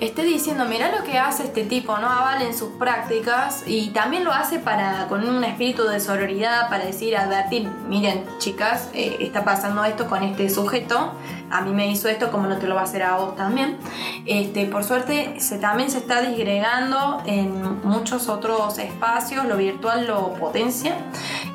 esté diciendo mira lo que hace este tipo no avalen sus prácticas y también lo hace para con un espíritu de sororidad para decir advertir miren chicas eh, está pasando esto con este sujeto a mí me hizo esto como no te lo va a hacer a vos también este por suerte se también se está disgregando en muchos otros espacios lo virtual lo potencia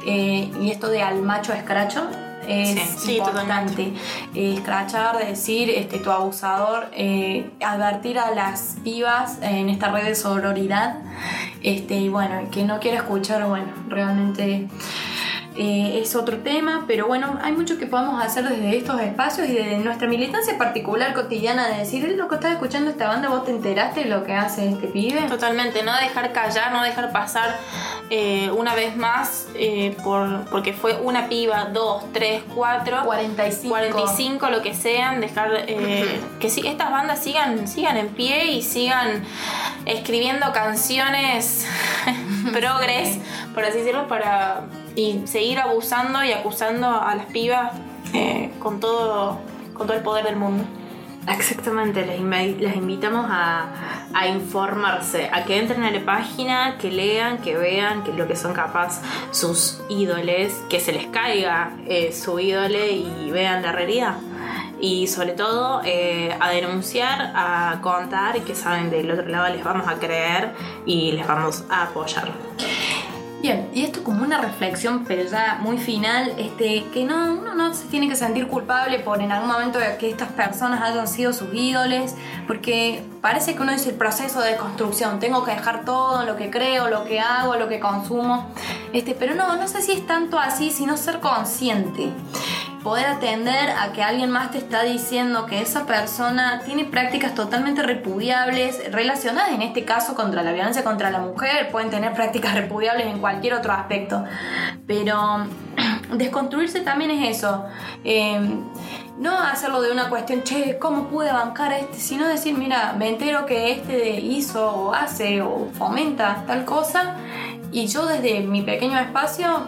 eh, y esto de al macho escracho es Sí, sí, importante Eh, escrachar, decir este, tu abusador, eh, advertir a las pibas en esta red de sororidad. Este, y bueno, que no quiera escuchar, bueno, realmente eh, es otro tema, pero bueno, hay mucho que podemos hacer desde estos espacios y desde nuestra militancia particular cotidiana de decir, "Eh, lo que estás escuchando esta banda, vos te enteraste de lo que hace este pibe. Totalmente, no dejar callar, no dejar pasar eh, una vez más eh, por, porque fue una piba, dos, tres, cuatro, 45. 45, lo que sean, dejar que sí, estas bandas sigan, sigan en pie y sigan escribiendo canciones <laughs> <laughs> progres, por así decirlo, para y seguir abusando y acusando a las pibas eh, con todo con todo el poder del mundo. Exactamente, les, les invitamos a, a informarse, a que entren a la página, que lean, que vean que lo que son capaz sus ídoles, que se les caiga eh, su ídole y vean la realidad. Y sobre todo eh, a denunciar, a contar y que saben del otro lado les vamos a creer y les vamos a apoyar. Bien, y esto como una reflexión, pero ya muy final, este, que no, uno no se tiene que sentir culpable por en algún momento que estas personas hayan sido sus ídoles, porque parece que uno dice el proceso de construcción, tengo que dejar todo lo que creo, lo que hago, lo que consumo, este, pero no, no sé si es tanto así, sino ser consciente poder atender a que alguien más te está diciendo que esa persona tiene prácticas totalmente repudiables relacionadas en este caso contra la violencia contra la mujer, pueden tener prácticas <laughs> repudiables en cualquier otro aspecto, pero <clears throat> desconstruirse también es eso. Eh, no hacerlo de una cuestión, che, ¿cómo pude bancar a este? Sino decir, mira, me entero que este hizo o hace o fomenta tal cosa y yo desde mi pequeño espacio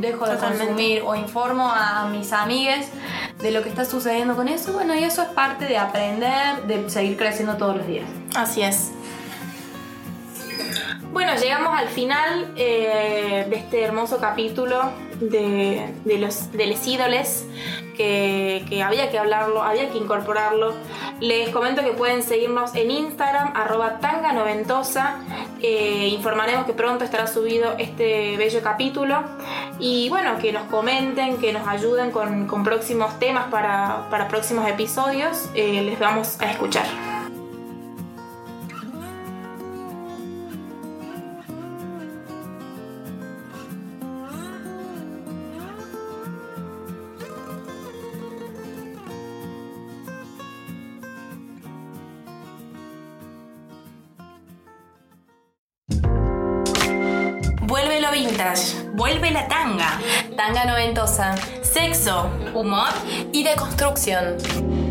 dejo de Totalmente. consumir o informo a mis amigues de lo que está sucediendo con eso. Bueno, y eso es parte de aprender, de seguir creciendo todos los días. Así es. Bueno, llegamos al final eh, de este hermoso capítulo de, los, de ídoles que, había que hablarlo, había que incorporarlo. Les comento que pueden seguirnos en Instagram, arroba tanganoventosa. Eh, informaremos que pronto estará subido este bello capítulo. Y bueno, que nos comenten, que nos ayuden con, con próximos temas para, para próximos episodios. Eh, les vamos a escuchar. Vuelve la tanga. Tanga noventosa. Sexo. Humor. Y de construcción.